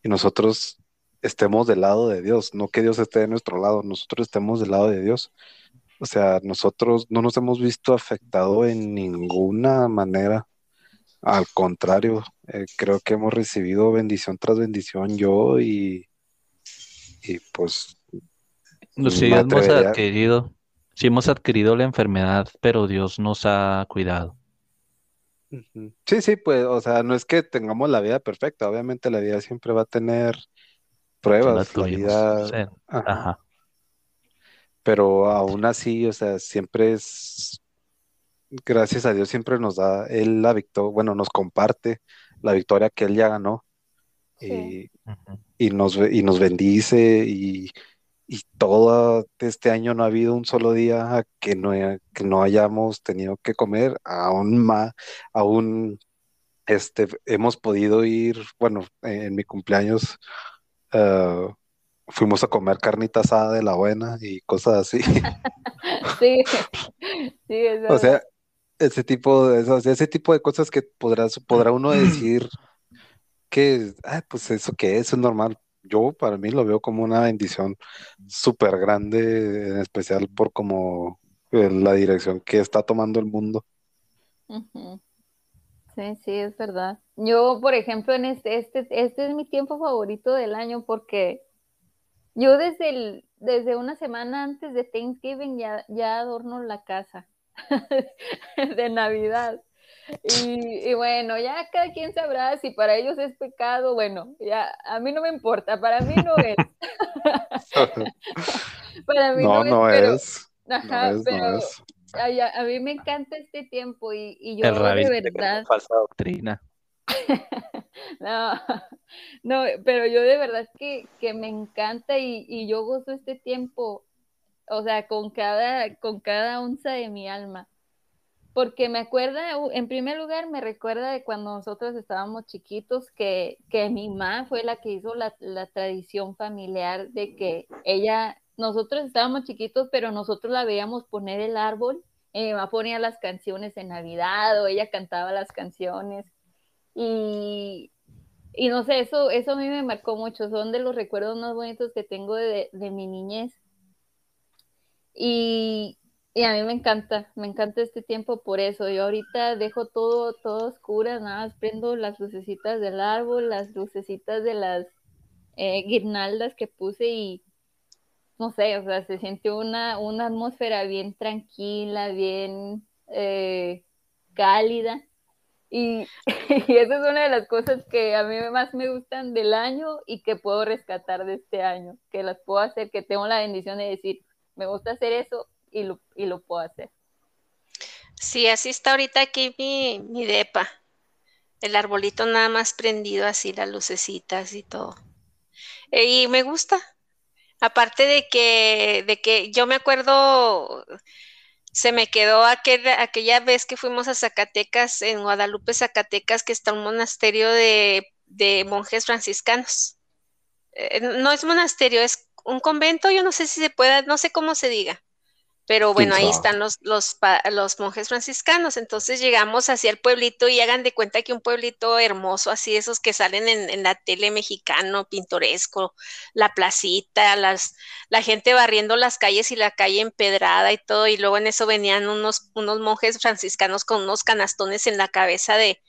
Speaker 1: y nosotros estemos del lado de Dios, no que Dios esté de nuestro lado, nosotros estemos del lado de Dios. O sea, nosotros no nos hemos visto afectado en ninguna manera. Al contrario, eh, creo que hemos recibido bendición tras bendición yo y, y pues...
Speaker 4: Sí, hemos adquirido Sí hemos adquirido la enfermedad, pero Dios nos ha cuidado.
Speaker 1: Sí, sí, pues, o sea, no es que tengamos la vida perfecta, obviamente la vida siempre va a tener pruebas, la vida... Ajá. Pero aún así, o sea, siempre es, gracias a Dios, siempre nos da Él la victoria, bueno, nos comparte la victoria que Él ya ganó y, y, nos, y nos bendice y y todo este año no ha habido un solo día que no, que no hayamos tenido que comer, aún más, aún este, hemos podido ir, bueno, en mi cumpleaños eh, fuimos a comer carnita asada de la buena y cosas así. *laughs*
Speaker 2: sí, *laughs* sí,
Speaker 1: O sea, ese tipo de, ese tipo de cosas que podrás, podrá uno *clears throat* decir que, ah, pues eso que es, es normal, yo para mí lo veo como una bendición súper grande, en especial por como eh, la dirección que está tomando el mundo.
Speaker 2: Sí, sí, es verdad. Yo, por ejemplo, en este, este, este es mi tiempo favorito del año porque yo desde el, desde una semana antes de Thanksgiving ya, ya adorno la casa *laughs* de Navidad. Y, bueno, ya cada quien sabrá si para ellos es pecado, bueno, ya a mí no me importa, para mí no es. *laughs*
Speaker 1: para mí no, no, es, Ajá, pero
Speaker 2: A, mí me encanta este tiempo y, y yo de verdad.
Speaker 4: Falsa doctrina. *laughs*
Speaker 2: no, no, pero yo de verdad que, que me encanta y, y yo gozo este tiempo, o sea, con cada, con cada onza de mi alma porque me acuerda, en primer lugar, me recuerda de cuando nosotros estábamos chiquitos, que, que mi mamá fue la que hizo la, la, tradición familiar de que ella, nosotros estábamos chiquitos, pero nosotros la veíamos poner el árbol, y mi mamá ponía las canciones en Navidad o ella cantaba las canciones. Y, y no sé, eso, eso a mí me marcó mucho, son de los recuerdos más bonitos que tengo de, de mi niñez. Y, y a mí me encanta, me encanta este tiempo por eso. Yo ahorita dejo todo, todo oscuro, nada más prendo las lucecitas del árbol, las lucecitas de las eh, guirnaldas que puse y no sé, o sea, se siente una, una atmósfera bien tranquila, bien eh, cálida. Y, *laughs* y esa es una de las cosas que a mí más me gustan del año y que puedo rescatar de este año, que las puedo hacer, que tengo la bendición de decir, me gusta hacer eso y lo, y lo puedo hacer.
Speaker 3: Sí, así está ahorita aquí mi, mi depa. El arbolito nada más prendido así, las lucecitas y todo. Y me gusta. Aparte de que, de que yo me acuerdo, se me quedó aquel, aquella vez que fuimos a Zacatecas, en Guadalupe, Zacatecas, que está un monasterio de, de monjes franciscanos. Eh, no es monasterio, es un convento, yo no sé si se pueda, no sé cómo se diga. Pero bueno, ahí están los, los, los, monjes franciscanos. Entonces llegamos hacia el pueblito y hagan de cuenta que un pueblito hermoso, así esos que salen en, en la tele mexicano, pintoresco, la placita, las, la gente barriendo las calles y la calle empedrada y todo. Y luego en eso venían unos, unos monjes franciscanos con unos canastones en la cabeza de,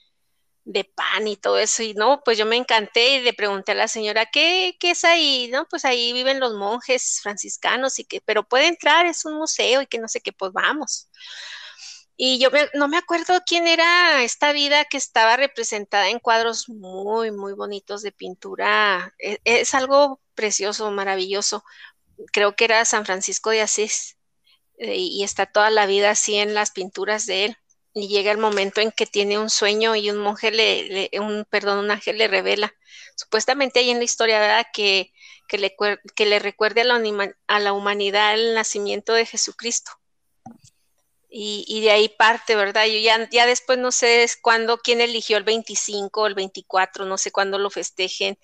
Speaker 3: de pan y todo eso. Y no, pues yo me encanté y le pregunté a la señora, ¿qué, qué es ahí? No, pues ahí viven los monjes franciscanos y que, pero puede entrar, es un museo y que no sé qué, pues vamos. Y yo no me acuerdo quién era esta vida que estaba representada en cuadros muy, muy bonitos de pintura. Es, es algo precioso, maravilloso. Creo que era San Francisco de Asís eh, y está toda la vida así en las pinturas de él y llega el momento en que tiene un sueño y un monje le, un perdón, un ángel le revela. Supuestamente hay en la historia. Que, que, le, que le recuerde a la, a la humanidad el nacimiento de Jesucristo. Y, y, de ahí parte, ¿verdad? Yo ya, ya después no sé cuándo, quién eligió el 25 o el 24, no sé cuándo lo festejen,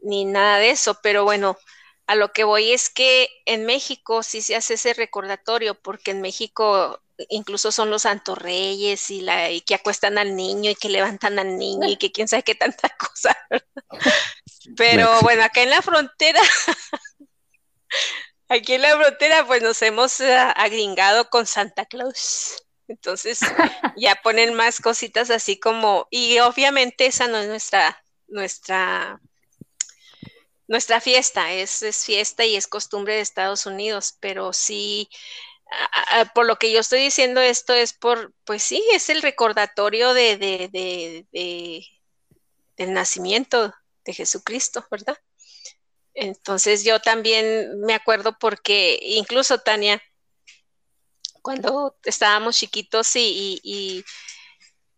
Speaker 3: ni nada de eso, pero bueno, a lo que voy es que en México sí se hace ese recordatorio, porque en México incluso son los santos reyes y, la, y que acuestan al niño y que levantan al niño y que quién sabe qué tanta *laughs* cosa. Pero bueno, acá en la frontera, *laughs* aquí en la frontera, pues nos hemos uh, agringado con Santa Claus. Entonces *laughs* ya ponen más cositas así como, y obviamente esa no es nuestra, nuestra, nuestra fiesta, es, es fiesta y es costumbre de Estados Unidos, pero sí por lo que yo estoy diciendo esto es por, pues sí, es el recordatorio de, de, de, del nacimiento de Jesucristo, ¿verdad? Entonces yo también me acuerdo porque incluso Tania, cuando estábamos chiquitos y, y,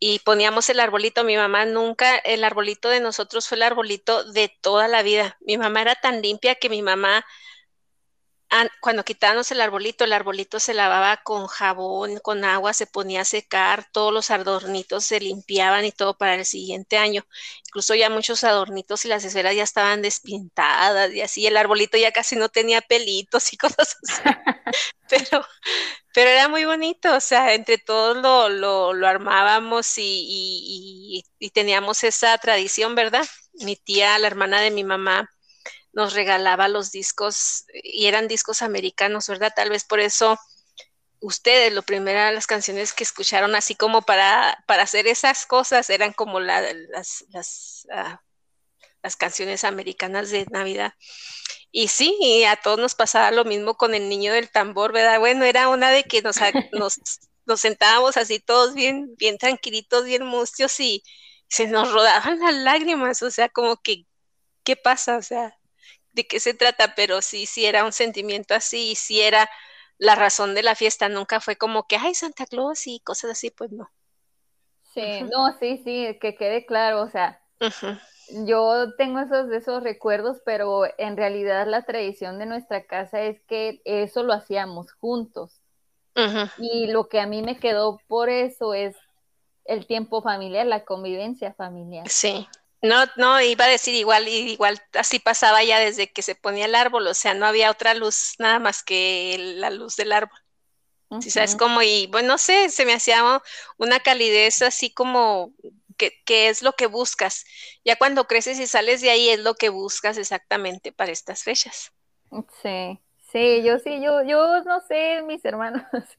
Speaker 3: y, poníamos el arbolito, mi mamá nunca, el arbolito de nosotros fue el arbolito de toda la vida. Mi mamá era tan limpia que mi mamá cuando quitábamos el arbolito, el arbolito se lavaba con jabón, con agua, se ponía a secar, todos los adornitos se limpiaban y todo para el siguiente año. Incluso ya muchos adornitos y las esferas ya estaban despintadas y así, el arbolito ya casi no tenía pelitos y *laughs* cosas así. *laughs* pero, pero era muy bonito, o sea, entre todos lo, lo, lo armábamos y, y, y teníamos esa tradición, ¿verdad? Mi tía, la hermana de mi mamá, nos regalaba los discos y eran discos americanos, ¿verdad? Tal vez por eso ustedes, lo primero, las canciones que escucharon así como para, para hacer esas cosas eran como las, las, uh, las canciones americanas de Navidad. Y sí, y a todos nos pasaba lo mismo con el niño del tambor, ¿verdad? Bueno, era una de que nos, *laughs* nos, nos sentábamos así todos bien, bien tranquilitos, bien mustios y se nos rodaban las lágrimas, o sea, como que, ¿qué pasa? O sea, de qué se trata, pero sí, sí era un sentimiento así, y sí era la razón de la fiesta, nunca fue como que, ay, Santa Claus y cosas así, pues no.
Speaker 2: Sí, no, sí, sí, que quede claro, o sea, yo tengo esos, esos recuerdos, pero en realidad la tradición de nuestra casa es que eso lo hacíamos juntos. Y lo que a mí me quedó por eso es el tiempo familiar, la convivencia familiar.
Speaker 3: Sí. No, no, iba a decir igual, igual así pasaba ya desde que se ponía el árbol, o sea, no había otra luz, nada más que la luz del árbol. Sí, sabes cómo, y bueno, no sé, se me hacía una calidez así como que, que es lo que buscas. Ya cuando creces y sales de ahí es lo que buscas exactamente para estas fechas.
Speaker 2: Sí, sí, yo sí, yo, yo no sé mis hermanos, *laughs*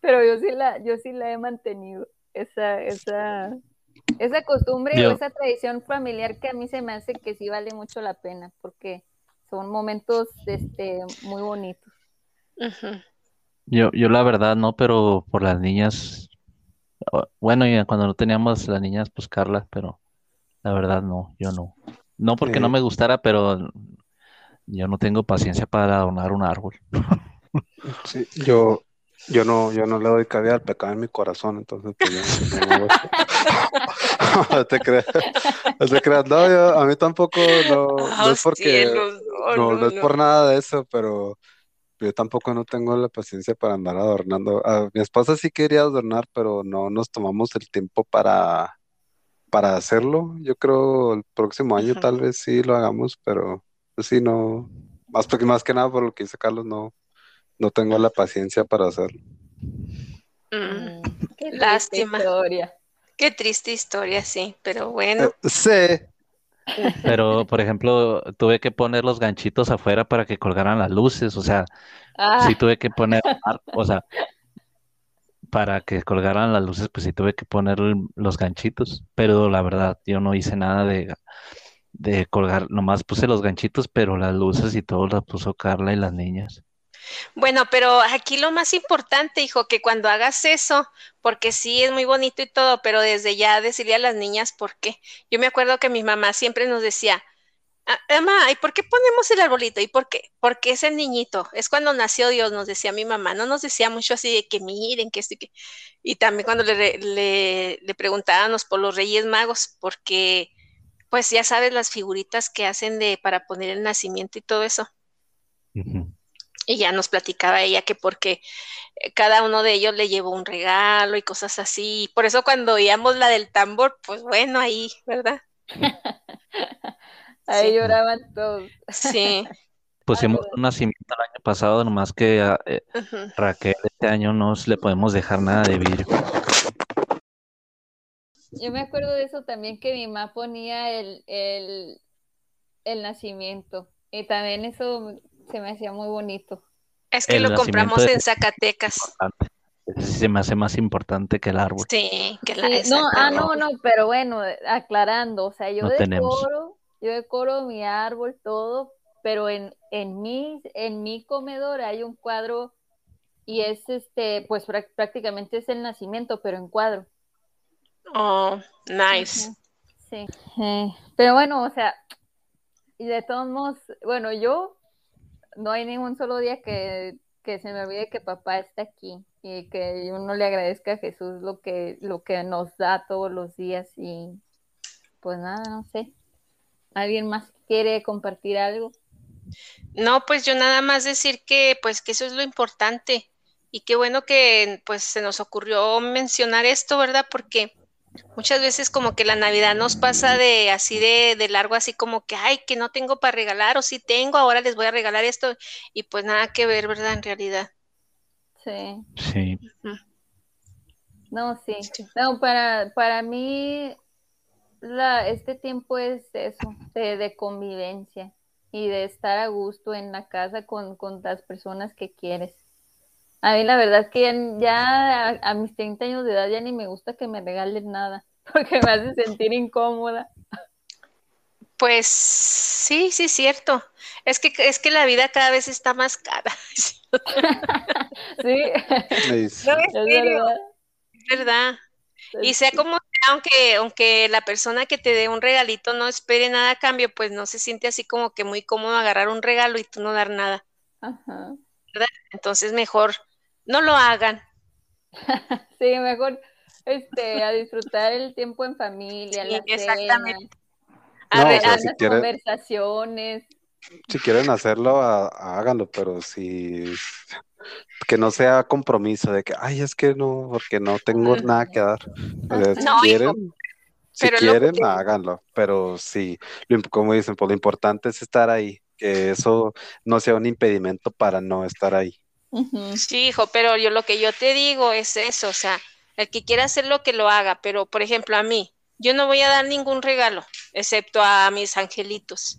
Speaker 2: pero yo sí la, yo sí la he mantenido, esa, esa, esa costumbre
Speaker 4: Yo-
Speaker 2: o esa tradición familiar que a mí se me hace que sí vale mucho la pena, porque son momentos este, muy bonitos.
Speaker 4: Yo, yo la verdad no, pero por las niñas, bueno, y cuando no teníamos las niñas, pues Carla, pero la verdad no, yo no. No porque no me gustara, pero yo no tengo paciencia para adornar un árbol.
Speaker 1: Sí, yo, yo no, yo no le doy cabida al pecado en mi corazón, entonces pues yo, no eso. *laughs* No te creas, no te creas, no, yo- a mí tampoco, no, no
Speaker 3: Oh,
Speaker 1: es porque,
Speaker 3: cielos, no,
Speaker 1: no,
Speaker 3: no,
Speaker 1: no es
Speaker 3: no.
Speaker 1: por nada de eso, pero yo tampoco no tengo la paciencia para andar adornando. A mi esposa sí quería adornar, pero no nos tomamos el tiempo para, para hacerlo. Yo creo el próximo año tal vez sí lo hagamos, pero pues sí, no, más, porque- más que nada por lo que dice Carlos, no, no tengo la paciencia para hacerlo.
Speaker 3: Mm,
Speaker 2: qué
Speaker 3: Lástima.
Speaker 2: historia.
Speaker 3: Qué triste historia, sí, pero bueno.
Speaker 1: Eh, sí,
Speaker 4: Pero, por ejemplo, tuve que poner los ganchitos afuera para que colgaran las luces, o sea,
Speaker 2: Ah,
Speaker 4: sí tuve que poner, o sea, para que colgaran las luces, pues sí tuve que poner los ganchitos, pero la verdad, yo no hice nada de, de colgar, nomás puse los ganchitos, pero las luces y todo las puso Carla y las niñas.
Speaker 3: Bueno, pero aquí lo más importante, hijo, que cuando hagas eso, porque sí es muy bonito y todo, pero desde ya decirle a las niñas por qué. Yo me acuerdo que mi mamá siempre nos decía, "Ah, mamá, ¿y por qué ponemos el arbolito? ¿Y por qué? Porque es el niñito, es cuando nació Dios, nos decía mi mamá, no nos decía mucho así de que miren, que esto y que... Y también cuando le, le, preguntábamos por los Reyes Magos, porque pues ya sabes las figuritas que hacen de para poner el nacimiento y todo eso.
Speaker 4: Ujú.
Speaker 3: Y ya nos platicaba ella que porque eh, cada uno de ellos le llevó un regalo y cosas así. Por eso cuando oíamos la del tambor, pues bueno, ahí, ¿verdad? *laughs*
Speaker 2: ahí
Speaker 3: Sí.
Speaker 2: lloraban todos.
Speaker 3: Sí. *laughs*
Speaker 4: Pusimos un nacimiento el año pasado, nomás que a eh. Raquel este año no le podemos dejar nada de vidrio.
Speaker 2: Yo me acuerdo de eso también que mi mamá ponía el, el, el nacimiento. Y también eso se me hacía muy bonito.
Speaker 3: Es que
Speaker 4: El
Speaker 3: lo compramos en Zacatecas.
Speaker 4: Se me hace más importante que el árbol.
Speaker 3: Sí, que la
Speaker 2: Sí, no, ah, no, no, pero bueno, aclarando, o sea, yo
Speaker 4: No tenemos.
Speaker 2: decoro, yo decoro mi árbol, todo, pero en, en mi, en mi comedor hay un cuadro y es este, pues prá- prácticamente es el nacimiento, pero en cuadro.
Speaker 3: Oh, nice.
Speaker 2: Sí. Eh, pero bueno, o sea, y de todos modos, bueno, yo no hay ningún solo día que, que se me olvide que papá está aquí y que uno le agradezca a Jesús lo que, lo que nos da todos los días y pues nada, no sé. ¿Alguien más quiere compartir algo?
Speaker 3: No, pues yo nada más decir que pues que eso es lo importante y qué bueno que pues se nos ocurrió mencionar esto, ¿verdad? Porque muchas veces como que la Navidad nos pasa de así de, de largo, así como que, ay, que no tengo para regalar o sí tengo, ahora les voy a regalar esto y pues nada que ver, ¿verdad? En realidad.
Speaker 2: Sí.
Speaker 4: Sí.
Speaker 2: No, sí.
Speaker 3: Sí.
Speaker 2: No, para, para mí la, este tiempo es eso, de, de convivencia y de estar a gusto en la casa con, con las personas que quieres. A mí la verdad es que ya, ya a, a mis 30 años de edad ya ni me gusta que me regalen nada, *laughs* porque me hace sentir incómoda.
Speaker 3: Pues sí, sí, cierto. Es que es que la vida cada vez está más cara.
Speaker 2: Sí,
Speaker 1: Es- *laughs*
Speaker 3: No,
Speaker 2: es
Speaker 3: serio, es verdad. Y sea como sea, aunque, aunque la persona que te dé un regalito no espere nada a cambio, pues no se siente así como que muy cómodo agarrar un regalo y tú no dar nada.
Speaker 2: Ajá.
Speaker 3: Entonces mejor no lo hagan. *laughs*
Speaker 2: Sí, mejor este, a disfrutar el tiempo en familia,
Speaker 3: Sí,
Speaker 2: la cena,
Speaker 3: exactamente.
Speaker 1: No,
Speaker 3: A
Speaker 1: o
Speaker 3: ver,
Speaker 1: sea,
Speaker 3: a-
Speaker 1: si
Speaker 2: las conversaciones.
Speaker 1: si quieren hacerlo, ha- háganlo, pero si, que no sea compromiso de que, ay, es que no, porque no tengo nada que dar. si quieren, si quieren, háganlo. Pero sí, como dicen, pues lo importante es estar ahí, que eso no sea un impedimento para no estar ahí.
Speaker 3: Sí, hijo, pero yo lo que yo te digo es eso, o sea, el que quiera hacer lo que lo haga, pero por ejemplo a mí, yo no voy a dar ningún regalo, excepto a mis angelitos,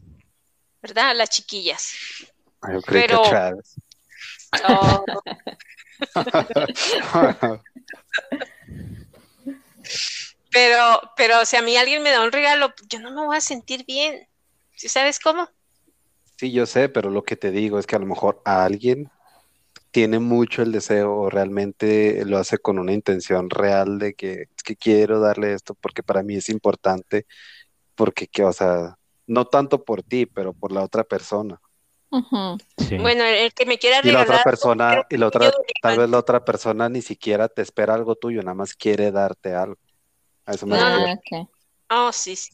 Speaker 3: ¿verdad? A las chiquillas.
Speaker 1: Yo creo pero... Oh. *laughs*
Speaker 3: pero, pero si a mí alguien me da un regalo, yo no me voy a sentir bien. ¿Sí sabes cómo?
Speaker 1: Sí, yo sé, pero lo que te digo es que a lo mejor a alguien tiene mucho el deseo o realmente lo hace con una intención real de que, que quiero darle esto porque para mí es importante, porque, que, o sea, no tanto por ti, pero por la otra persona.
Speaker 3: Bueno, el que me quiera
Speaker 1: regalar. Y la otra persona, y la otra, tal vez la otra persona ni siquiera te espera algo tuyo, nada más quiere darte algo. A eso me
Speaker 3: no, Oh, sí, sí.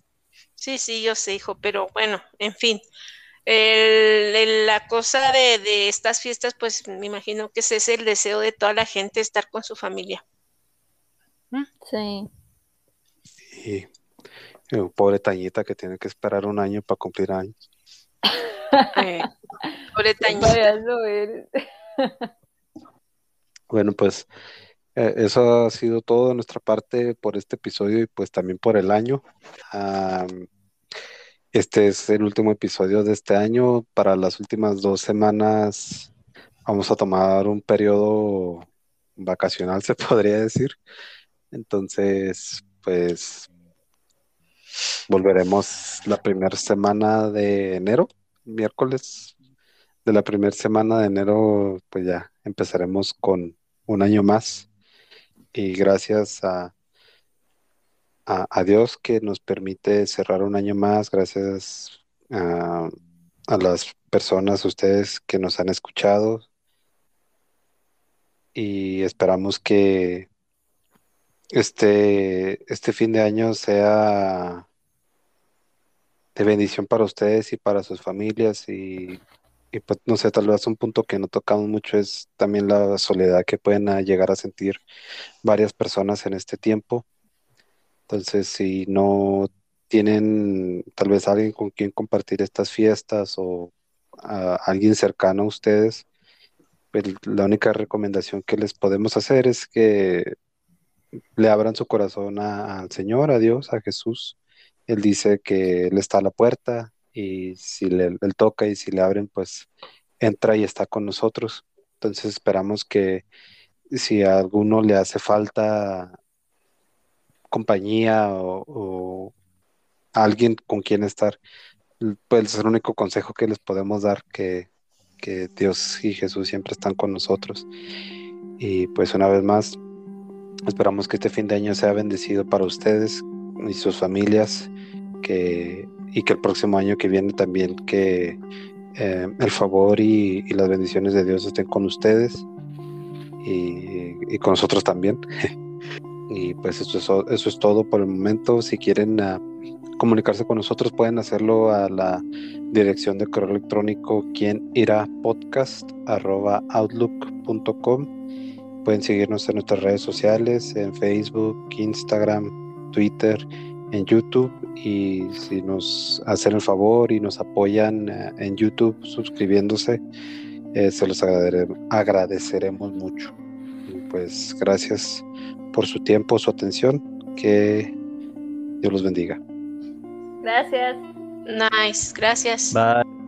Speaker 3: Sí, sí, yo sé, hijo, pero bueno, en fin la cosa de, estas fiestas, pues me imagino que ese es el deseo de toda la gente, estar con su familia.
Speaker 2: ¿Mm? Sí.
Speaker 1: Sí. Pobre Tañita que tiene que esperar un año para cumplir años. *laughs*
Speaker 3: pobre Tañita.
Speaker 1: bueno, pues eh, eso ha sido todo de nuestra parte por este episodio y pues también por el año. Este es el último episodio de este año. Para las últimas dos semanas vamos a tomar un periodo vacacional, *laughs* se podría decir. Entonces, pues volveremos la primera semana de enero, miércoles de la primera semana de enero, pues ya empezaremos con un año más. Y gracias a a, Dios que nos permite cerrar un año más, gracias a, las personas, ustedes que nos han escuchado. Y esperamos que este, este fin de año sea de bendición para ustedes y para sus familias. Y, y, pues no sé, tal vez un punto que no tocamos mucho es también la soledad que pueden llegar a sentir varias personas en este tiempo. Entonces, si no tienen tal vez alguien con quien compartir estas fiestas o alguien cercano a ustedes, pues la única recomendación que les podemos hacer es que le abran su corazón al Señor, a Dios, a Jesús. Él dice que Él está a la puerta y si le, él toca y si le abren, pues entra y está con nosotros. Entonces esperamos que si a alguno le hace falta compañía o, alguien con quien estar, pues es el único consejo que les podemos dar, que, que Dios y Jesús siempre están con nosotros. Y pues una vez más, esperamos que este fin de año sea bendecido para ustedes y sus familias, que, y que el próximo año que viene también que eh, el favor y, las bendiciones de Dios estén con ustedes y, y con nosotros también. *laughs* Y pues eso es, eso es todo por el momento. Si quieren ah, comunicarse con nosotros, pueden hacerlo a la dirección de correo electrónico quien irá podcast outlook.com. Pueden seguirnos en nuestras redes sociales, en Facebook, Instagram, Twitter, en YouTube. Y si nos hacen el favor y nos apoyan ah, en YouTube suscribiéndose, eh, se los agradeceremos mucho. pues gracias por su tiempo, su atención. Que Dios los bendiga.
Speaker 2: Gracias.
Speaker 3: Nice, gracias.
Speaker 4: Bye.